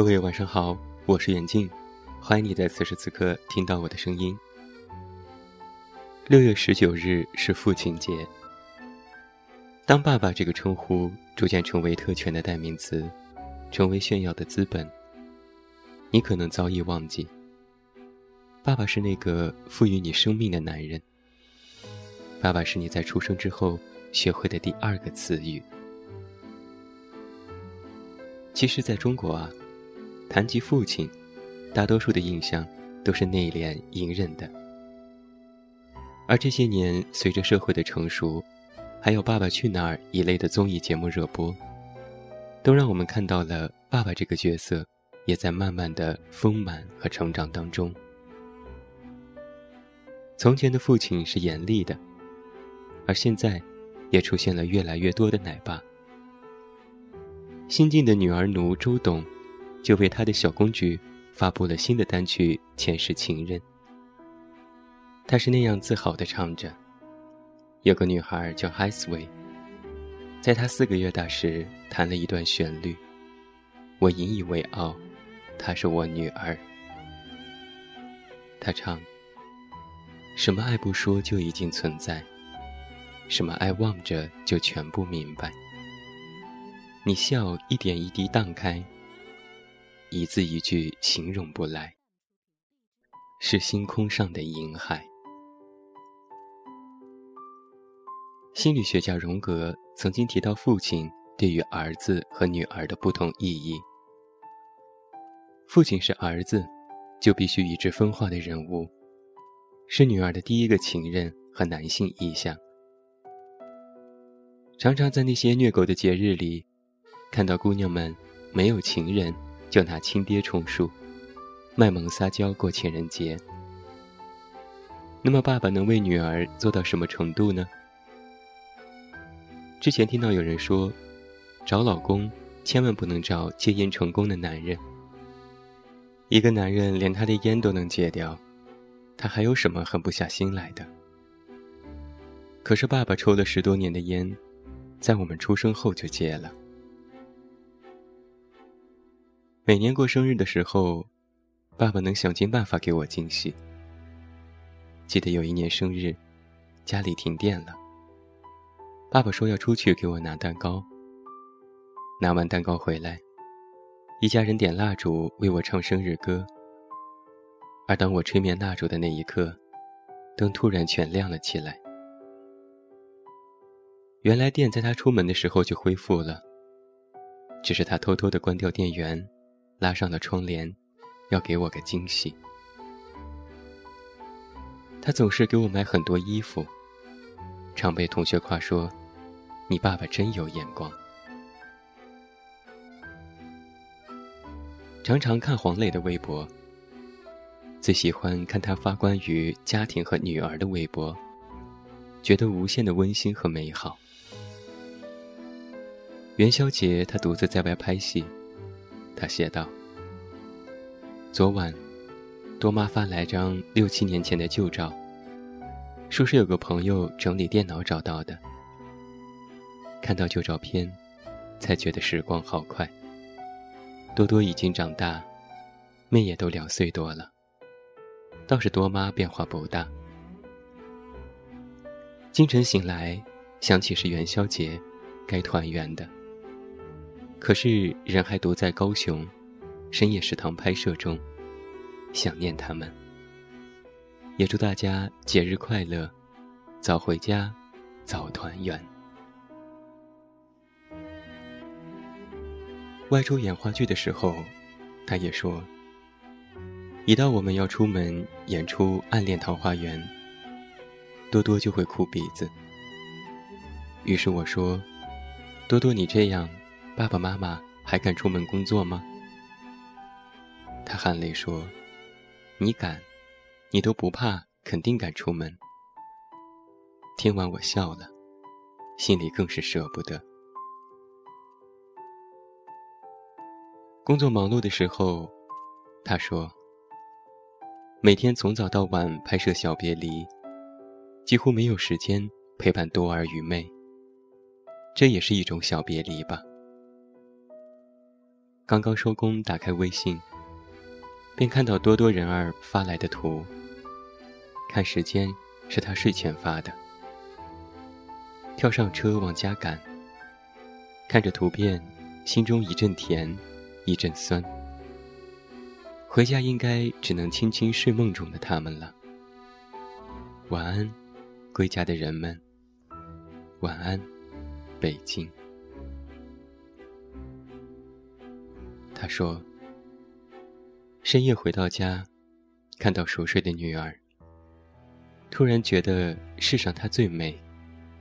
各位晚上好，我是远近，欢迎你在此时此刻听到我的声音。六月十九日是父亲节。当爸爸这个称呼逐渐成为特权的代名词，成为炫耀的资本，你可能早已忘记，爸爸是那个赋予你生命的男人。爸爸是你在出生之后学会的第二个词语。其实，在中国啊。谈及父亲，大多数的印象都是内敛隐忍的。而这些年，随着社会的成熟，还有《爸爸去哪儿》一类的综艺节目热播，都让我们看到了爸爸这个角色也在慢慢的丰满和成长当中。从前的父亲是严厉的，而现在，也出现了越来越多的奶爸。新晋的女儿奴周董。就为他的小公举发布了新的单曲《前世情人》。他是那样自豪地唱着：“有个女孩叫 Hi Sway，在她四个月大时弹了一段旋律，我引以为傲，她是我女儿。”他唱：“什么爱不说就已经存在，什么爱望着就全部明白。你笑一点一滴荡开。”一字一句形容不来，是星空上的银海。心理学家荣格曾经提到父亲对于儿子和女儿的不同意义。父亲是儿子，就必须与之分化的人物，是女儿的第一个情人和男性意象。常常在那些虐狗的节日里，看到姑娘们没有情人。就拿亲爹充数，卖萌撒娇过情人节。那么，爸爸能为女儿做到什么程度呢？之前听到有人说，找老公千万不能找戒烟成功的男人。一个男人连他的烟都能戒掉，他还有什么狠不下心来的？可是，爸爸抽了十多年的烟，在我们出生后就戒了。每年过生日的时候，爸爸能想尽办法给我惊喜。记得有一年生日，家里停电了，爸爸说要出去给我拿蛋糕。拿完蛋糕回来，一家人点蜡烛为我唱生日歌。而当我吹灭蜡烛的那一刻，灯突然全亮了起来。原来电在他出门的时候就恢复了，只是他偷偷的关掉电源。拉上了窗帘，要给我个惊喜。他总是给我买很多衣服，常被同学夸说：“你爸爸真有眼光。”常常看黄磊的微博，最喜欢看他发关于家庭和女儿的微博，觉得无限的温馨和美好。元宵节，他独自在外拍戏。他写道：“昨晚，多妈发来张六七年前的旧照，说是有个朋友整理电脑找到的。看到旧照片，才觉得时光好快。多多已经长大，妹也都两岁多了，倒是多妈变化不大。清晨醒来，想起是元宵节，该团圆的。”可是人还独在高雄，深夜食堂拍摄中，想念他们。也祝大家节日快乐，早回家，早团圆。外出演话剧的时候，他也说：一到我们要出门演出《暗恋桃花源》，多多就会哭鼻子。于是我说：多多，你这样。爸爸妈妈还敢出门工作吗？他含泪说：“你敢，你都不怕，肯定敢出门。”听完我笑了，心里更是舍不得。工作忙碌的时候，他说：“每天从早到晚拍摄《小别离》，几乎没有时间陪伴多儿与妹。这也是一种小别离吧。”刚刚收工，打开微信，便看到多多人儿发来的图。看时间，是他睡前发的。跳上车往家赶，看着图片，心中一阵甜，一阵酸。回家应该只能轻轻睡梦中的他们了。晚安，归家的人们。晚安，北京。他说：“深夜回到家，看到熟睡的女儿，突然觉得世上她最美。”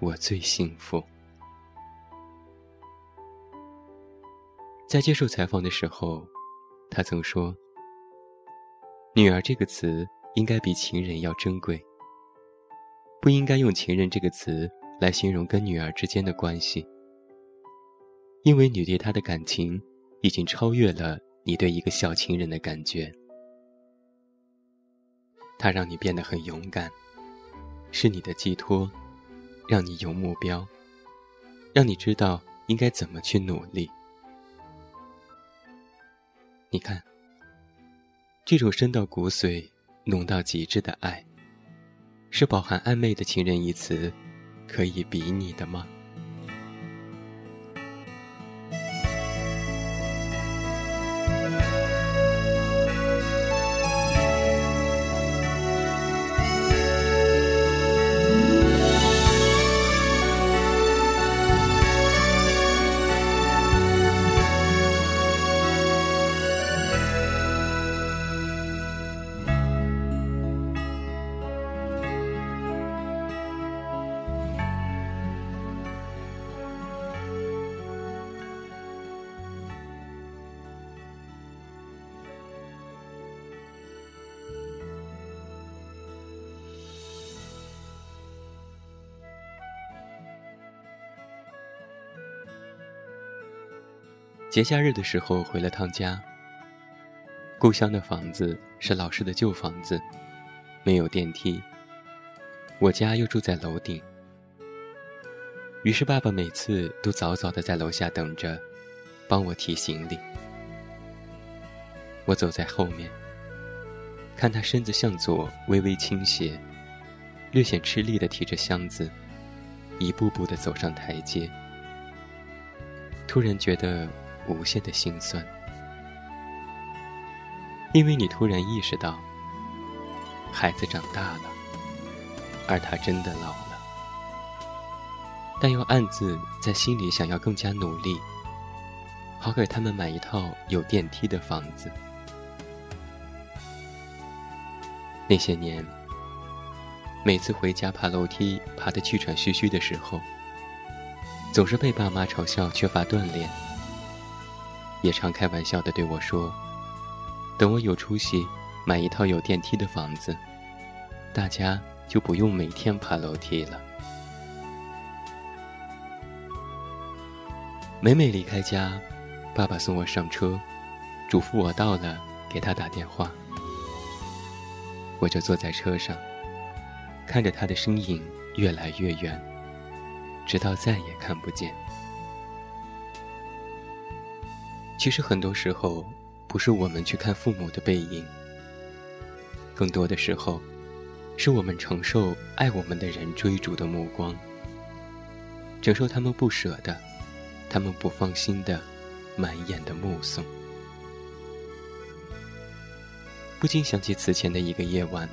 我最幸福。在接受采访的时候，他曾说：“女儿这个词应该比情人要珍贵，不应该用情人这个词来形容跟女儿之间的关系，因为你对她的感情已经超越了你对一个小情人的感觉。他让你变得很勇敢，是你的寄托。”让你有目标，让你知道应该怎么去努力。你看，这种深到骨髓、浓到极致的爱，是饱含暧昧的情人一词可以比拟的吗？节假日的时候回了趟家。故乡的房子是老式的旧房子，没有电梯。我家又住在楼顶，于是爸爸每次都早早的在楼下等着，帮我提行李。我走在后面，看他身子向左微微倾斜，略显吃力的提着箱子，一步步的走上台阶。突然觉得。无限的心酸，因为你突然意识到，孩子长大了，而他真的老了，但又暗自在心里想要更加努力，好给他们买一套有电梯的房子。那些年，每次回家爬楼梯爬得气喘吁吁的时候，总是被爸妈嘲笑缺乏锻炼。也常开玩笑的对我说：“等我有出息，买一套有电梯的房子，大家就不用每天爬楼梯了。”每每离开家，爸爸送我上车，嘱咐我到了给他打电话，我就坐在车上，看着他的身影越来越远，直到再也看不见。其实很多时候，不是我们去看父母的背影，更多的时候，是我们承受爱我们的人追逐的目光，承受他们不舍的、他们不放心的、满眼的目送。不禁想起此前的一个夜晚，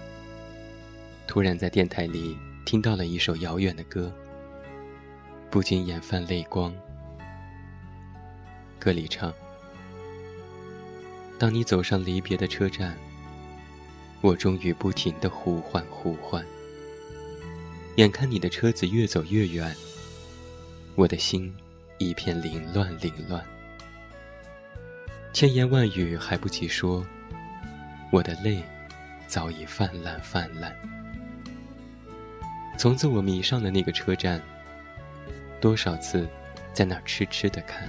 突然在电台里听到了一首遥远的歌，不禁眼泛泪光。歌里唱。当你走上离别的车站，我终于不停的呼唤呼唤。眼看你的车子越走越远，我的心一片凌乱凌乱。千言万语还不及说，我的泪早已泛滥泛滥。从此我迷上了那个车站，多少次在那儿痴痴的看。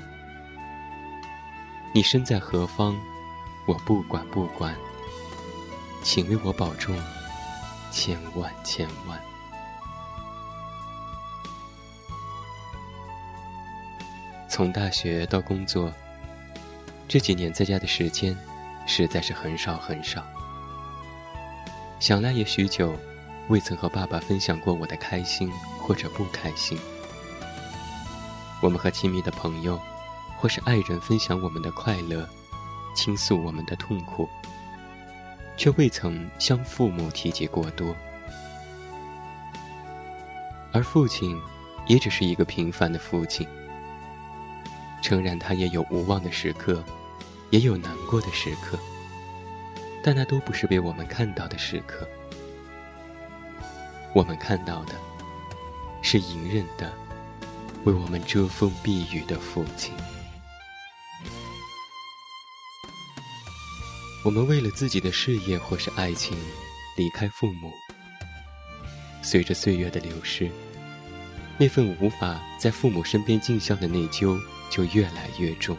你身在何方？我不管不管，请为我保重，千万千万。从大学到工作，这几年在家的时间，实在是很少很少。想来也许久，未曾和爸爸分享过我的开心或者不开心。我们和亲密的朋友，或是爱人分享我们的快乐，倾诉我们的痛苦，却未曾向父母提及过多。而父亲，也只是一个平凡的父亲。诚然，他也有无望的时刻，也有难过的时刻，但那都不是被我们看到的时刻。我们看到的，是隐忍的，为我们遮风避雨的父亲。我们为了自己的事业或是爱情，离开父母。随着岁月的流逝，那份无法在父母身边尽孝的内疚就越来越重。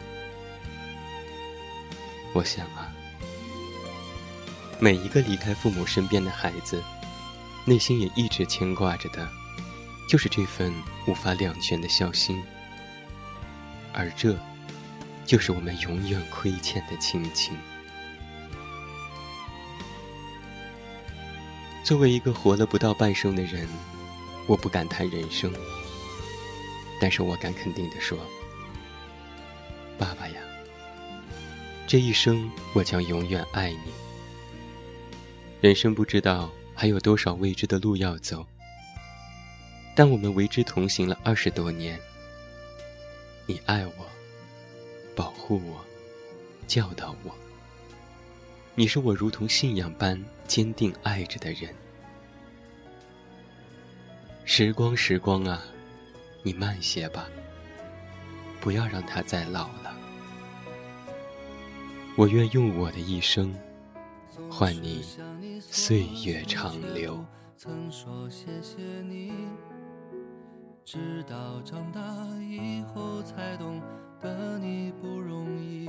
我想啊，每一个离开父母身边的孩子，内心也一直牵挂着的，就是这份无法两全的孝心，而这，就是我们永远亏欠的亲情。作为一个活了不到半生的人，我不敢谈人生，但是我敢肯定的说，爸爸呀，这一生我将永远爱你。人生不知道还有多少未知的路要走，但我们为之同行了二十多年。你爱我，保护我，教导我。你是我如同信仰般坚定爱着的人。时光，时光啊，你慢些吧，不要让它再老了。我愿用我的一生换你岁月长留。曾说谢谢你，直到长大以后才懂得你不容易。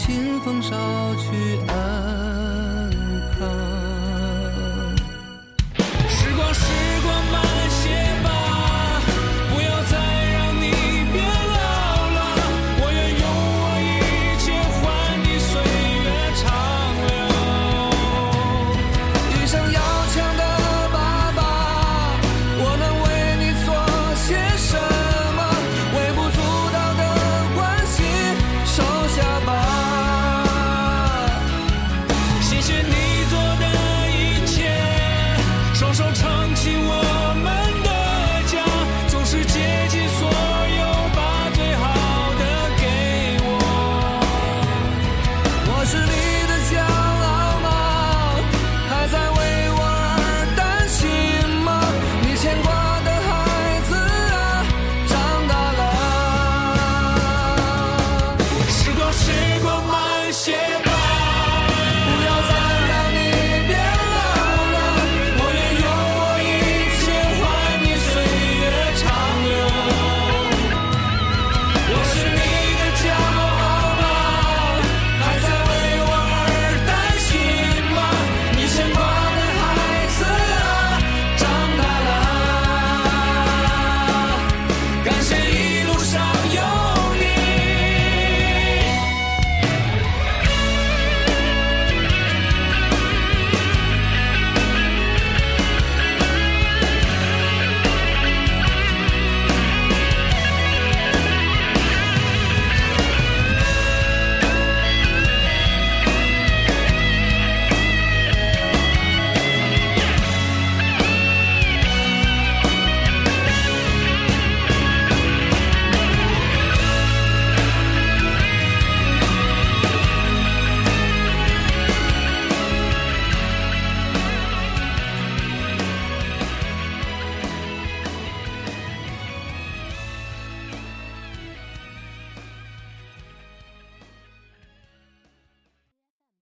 清风捎去安。